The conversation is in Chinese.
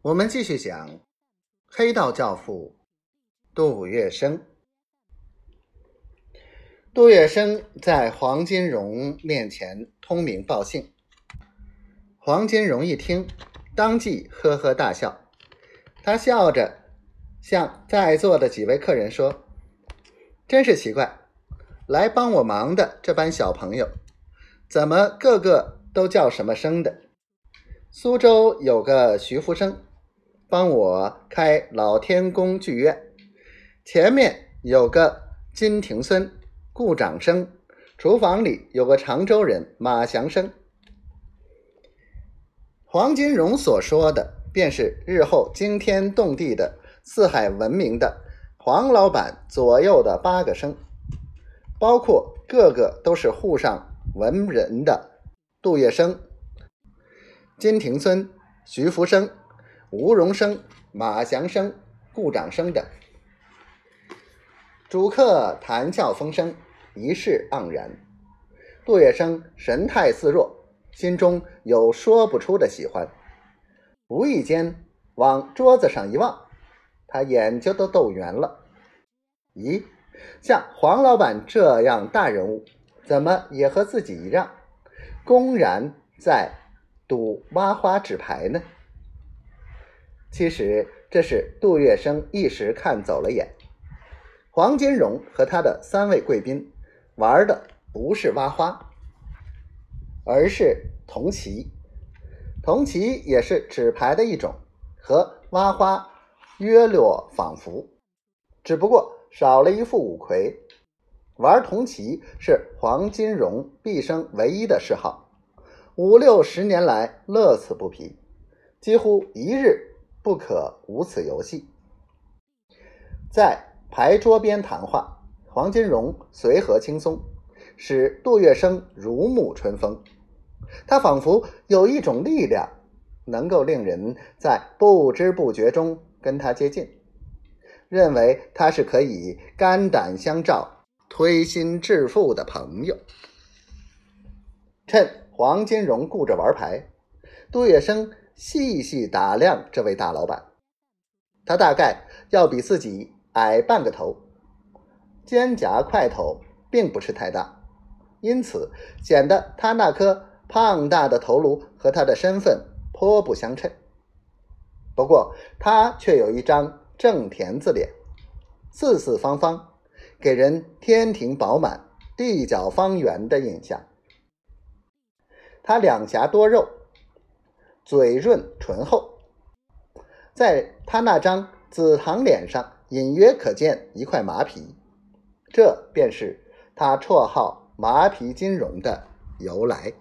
我们继续讲黑道教父杜月笙。杜月笙在黄金荣面前通名报姓，黄金荣一听，当即呵呵大笑。他笑着向在座的几位客人说：“真是奇怪，来帮我忙的这班小朋友，怎么个个都叫什么生的？苏州有个徐福生。”帮我开老天宫剧院，前面有个金庭孙顾长生，厨房里有个常州人马祥生。黄金荣所说的，便是日后惊天动地的四海闻名的黄老板左右的八个生，包括个个都是沪上文人的杜月笙、金庭孙、徐福生。吴荣生、马祥生、顾长生等主客谈笑风生，一世盎然。杜月笙神态自若，心中有说不出的喜欢。无意间往桌子上一望，他眼睛都瞪圆了。咦，像黄老板这样大人物，怎么也和自己一样，公然在赌挖花纸牌呢？其实这是杜月笙一时看走了眼。黄金荣和他的三位贵宾玩的不是挖花，而是铜旗。铜旗也是纸牌的一种，和挖花约略仿佛，只不过少了一副五魁。玩铜旗是黄金荣毕生唯一的嗜好，五六十年来乐此不疲，几乎一日。不可无此游戏。在牌桌边谈话，黄金荣随和轻松，使杜月笙如沐春风。他仿佛有一种力量，能够令人在不知不觉中跟他接近，认为他是可以肝胆相照、推心置腹的朋友。趁黄金荣顾着玩牌，杜月笙。细细打量这位大老板，他大概要比自己矮半个头，肩胛块头并不是太大，因此显得他那颗胖大的头颅和他的身份颇不相称。不过他却有一张正田字脸，四四方方，给人天庭饱满、地角方圆的印象。他两颊多肉。嘴润唇厚，在他那张紫堂脸上隐约可见一块麻皮，这便是他绰号“麻皮金融”的由来。